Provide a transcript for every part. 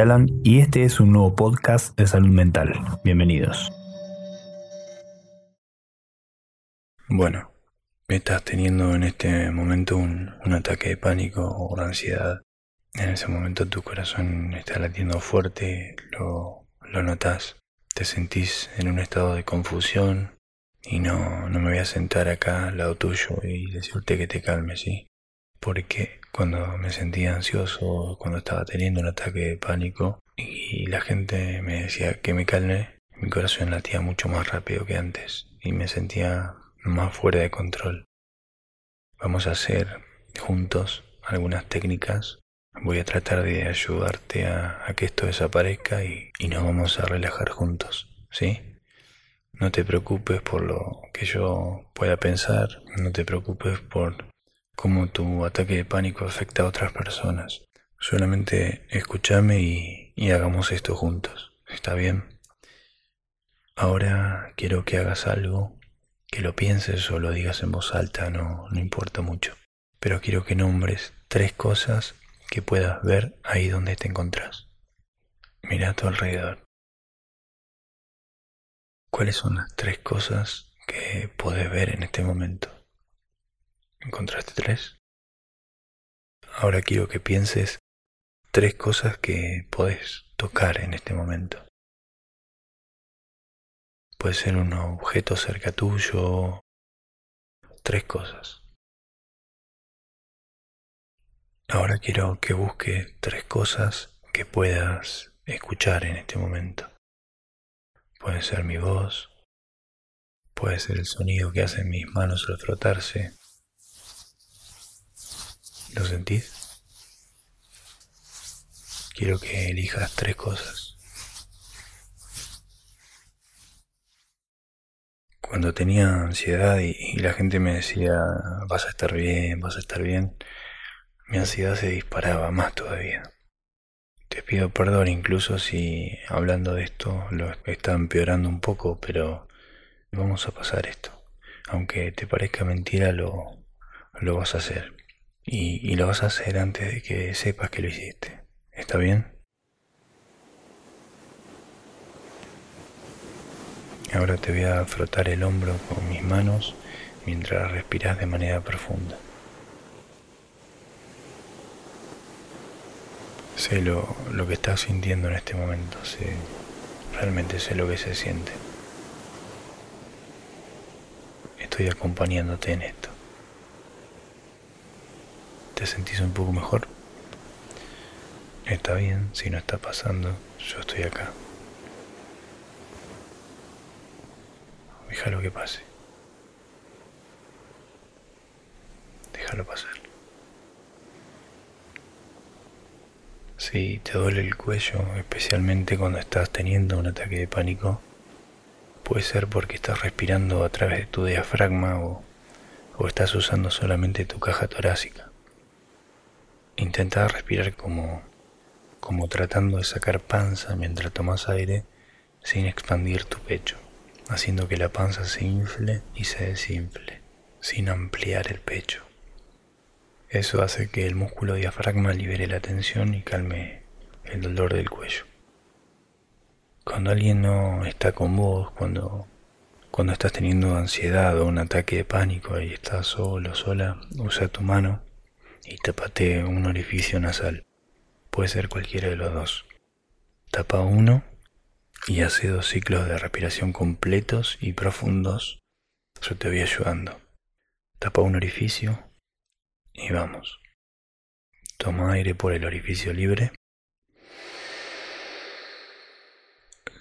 Alan y este es un nuevo podcast de salud mental. Bienvenidos. Bueno, estás teniendo en este momento un, ataque de pánico o ansiedad. En ese momento tu corazón está latiendo fuerte, lo, lo notas, te sentís en un estado de confusión y no, no me voy a sentar acá al lado tuyo y decirte que te calmes, ¿sí? Porque cuando me sentía ansioso, cuando estaba teniendo un ataque de pánico y la gente me decía que me calme, mi corazón latía mucho más rápido que antes y me sentía más fuera de control. Vamos a hacer juntos algunas técnicas. Voy a tratar de ayudarte a, que esto desaparezca y, y nos vamos a relajar juntos, ¿sí? No te preocupes por lo que yo pueda pensar, no te preocupes por cómo tu ataque de pánico afecta a otras personas. Solamente escúchame y, hagamos esto juntos. ¿Está bien? Ahora quiero que hagas algo que lo pienses o lo digas en voz alta, no, no importa mucho. Pero quiero que nombres tres cosas que puedas ver ahí donde te encontrás. Mira a tu alrededor. ¿Cuáles son las tres cosas que puedes ver en este momento? ¿Encontraste tres? Ahora quiero que pienses tres cosas que podés tocar en este momento. Puede ser un objeto cerca tuyo. Tres cosas. Ahora quiero que busques tres cosas que puedas escuchar en este momento. Puede ser mi voz, puede ser el sonido que hacen mis manos al frotarse. ¿Lo sentís? Quiero que elijas tres cosas. cuando tenía ansiedad y, la gente me decía, vas a estar bien, vas a estar bien, mi ansiedad se disparaba más todavía. Te pido perdón incluso si hablando de esto lo está empeorando un poco, pero vamos a pasar esto. Aunque te parezca mentira, lo, lo vas a hacer. Y, lo vas a hacer antes de que sepas que lo hiciste. ¿Está bien? Ahora te voy a frotar el hombro con mis manos mientras respiras de manera profunda. Sé lo, lo, que estás sintiendo en este momento, sé, realmente sé lo que se siente. Estoy acompañándote en esto. ¿Te sentís un poco mejor? Está bien, si no está pasando, yo estoy acá. Déjalo que pase. Déjalo pasar. Si te duele el cuello, especialmente cuando estás teniendo un ataque de pánico, puede ser porque estás respirando a través de tu diafragma o, o estás usando solamente tu caja torácica. Intenta respirar como, como tratando de sacar panza mientras tomas aire sin expandir tu pecho haciendo que la panza se infle y se desinfle, sin ampliar el pecho. Eso hace que el músculo diafragma libere la tensión y calme el dolor del cuello. Cuando alguien no está con vos, cuando, cuando estás teniendo ansiedad o un ataque de pánico y estás solo, sola, usa tu mano y tapate un orificio nasal. Puede ser cualquiera de los dos. Tapa uno y hace dos ciclos de respiración completos y profundos. Yo te voy ayudando. Tapa un orificio y vamos. Toma aire por el orificio libre.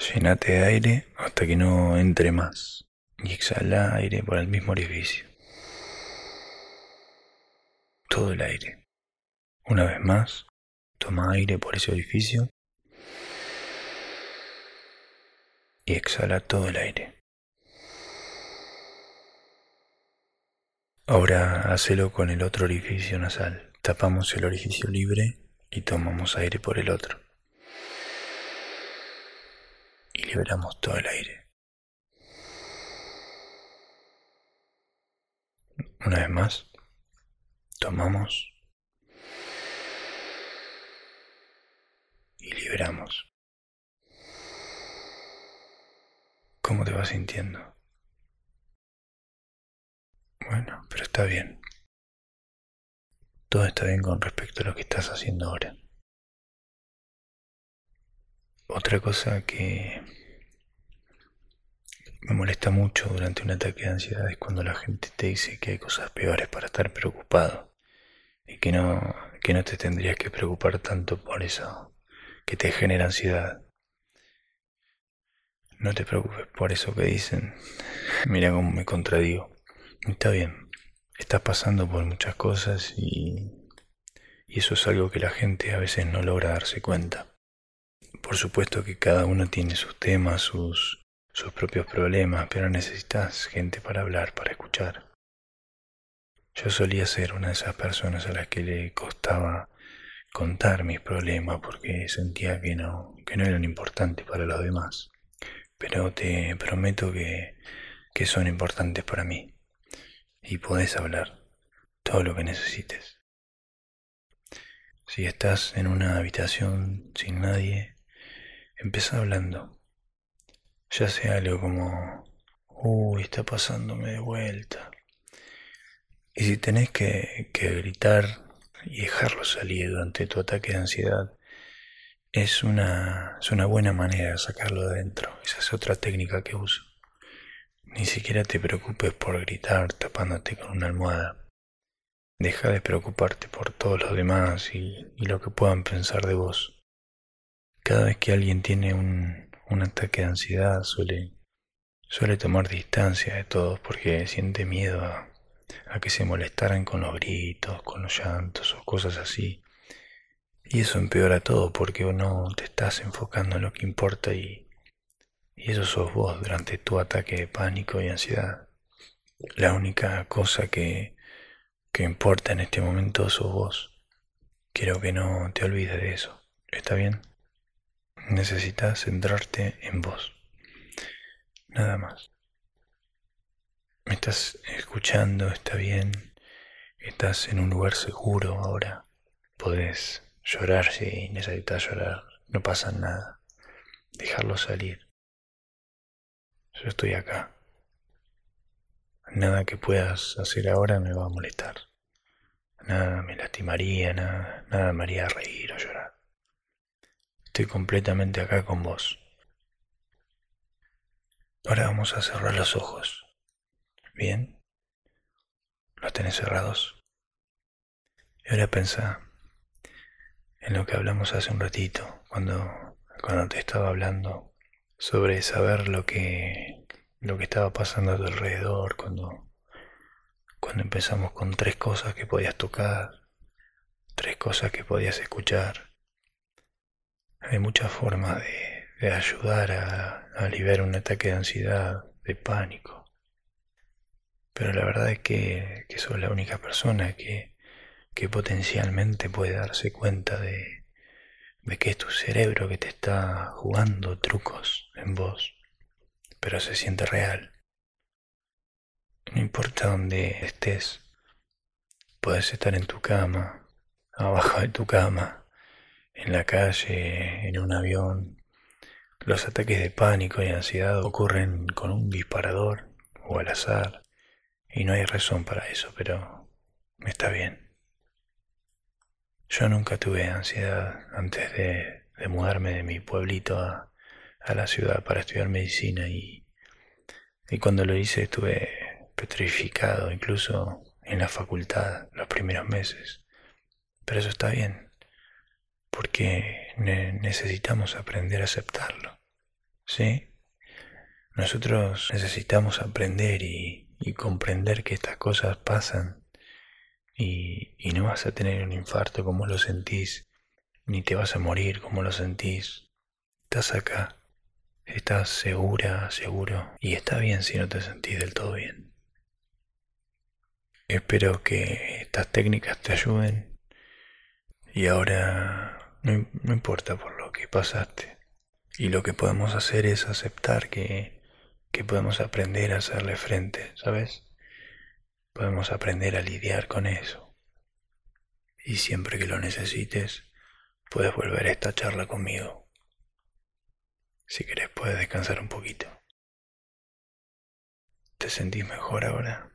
Llenate de aire hasta que no entre más. Y exhala aire por el mismo orificio. Todo el aire. Una vez más, toma aire por ese orificio. y exhala todo el aire. Ahora hacelo con el otro orificio nasal. Tapamos el orificio libre y tomamos aire por el otro. Y liberamos todo el aire. Una vez más, tomamos y liberamos. ¿Cómo te vas sintiendo? Bueno, pero está bien. Todo está bien con respecto a lo que estás haciendo ahora. Otra cosa que me molesta mucho durante un ataque de ansiedad es cuando la gente te dice que hay cosas peores para estar preocupado y que no, que no te tendrías que preocupar tanto por eso que te genera ansiedad. No te preocupes por eso que dicen. Mira cómo me contradigo. Está bien, estás pasando por muchas cosas y, y eso es algo que la gente a veces no logra darse cuenta. Por supuesto que cada uno tiene sus temas, sus, sus propios problemas, pero necesitas gente para hablar, para escuchar. Yo solía ser una de esas personas a las que le costaba contar mis problemas porque sentía que no, que no eran importantes para los demás. Pero te prometo que, que son importantes para mí y podés hablar todo lo que necesites. Si estás en una habitación sin nadie, empieza hablando. Ya sea algo como, uy, está pasándome de vuelta. Y si tenés que, gritar y dejarlo salir durante tu ataque de ansiedad, es una, es una buena manera de sacarlo de adentro. Esa es otra técnica que uso. Ni siquiera te preocupes por gritar tapándote con una almohada. Deja de preocuparte por todos los demás y, lo que puedan pensar de vos. Cada vez que alguien tiene un, un ataque de ansiedad suele, suele tomar distancia de todos porque siente miedo a, a que se molestaran con los gritos, con los llantos o cosas así. Y eso empeora todo porque no te estás enfocando en lo que importa y, y eso sos vos durante tu ataque de pánico y ansiedad. La única cosa que, que importa en este momento sos vos. Quiero que no te olvides de eso. ¿Está bien? Necesitas centrarte en vos. Nada más. Estás escuchando, está bien. Estás en un lugar seguro ahora. Podés llorar si necesitas llorar. No pasa nada. Dejarlo salir. Yo estoy acá. Nada que puedas hacer ahora me va a molestar. Nada me lastimaría, nada, nada me haría reír o llorar. Estoy completamente acá con vos. Ahora vamos a cerrar los ojos. ¿Bien? ¿Los tenés cerrados? Y ahora pensá en lo que hablamos hace un ratito, cuando, cuando te estaba hablando sobre saber lo que, lo que estaba pasando a tu alrededor cuando, cuando empezamos con tres cosas que podías tocar, tres cosas que podías escuchar. Hay muchas formas de, de ayudar a, a aliviar un ataque de ansiedad, de pánico. Pero la verdad es que, que sos la única persona que, que potencialmente puede darse cuenta de, Ve que es tu cerebro que te está jugando trucos en vos, pero se siente real. No importa dónde estés, puedes estar en tu cama, abajo de tu cama, en la calle, en un avión. Los ataques de pánico y ansiedad ocurren con un disparador o al azar, y no hay razón para eso, pero está bien. Yo nunca tuve ansiedad antes de, mudarme de mi pueblito a, la ciudad para estudiar medicina y, y cuando lo hice estuve petrificado, incluso en la facultad los primeros meses. Pero eso está bien, porque necesitamos aprender a aceptarlo. ¿Sí? Nosotros necesitamos aprender y, y comprender que estas cosas pasan y, y no vas a tener un infarto como lo sentís, ni te vas a morir como lo sentís. Estás acá, estás segura, seguro, y está bien si no te sentís del todo bien. Espero que estas técnicas te ayuden y ahora no, no, importa por lo que pasaste. Y lo que podemos hacer es aceptar que, que podemos aprender a hacerle frente, ¿sabes? podemos aprender a lidiar con eso. Y siempre que lo necesites, puedes volver a esta charla conmigo. Si querés puedes descansar un poquito. ¿Te sentís mejor ahora?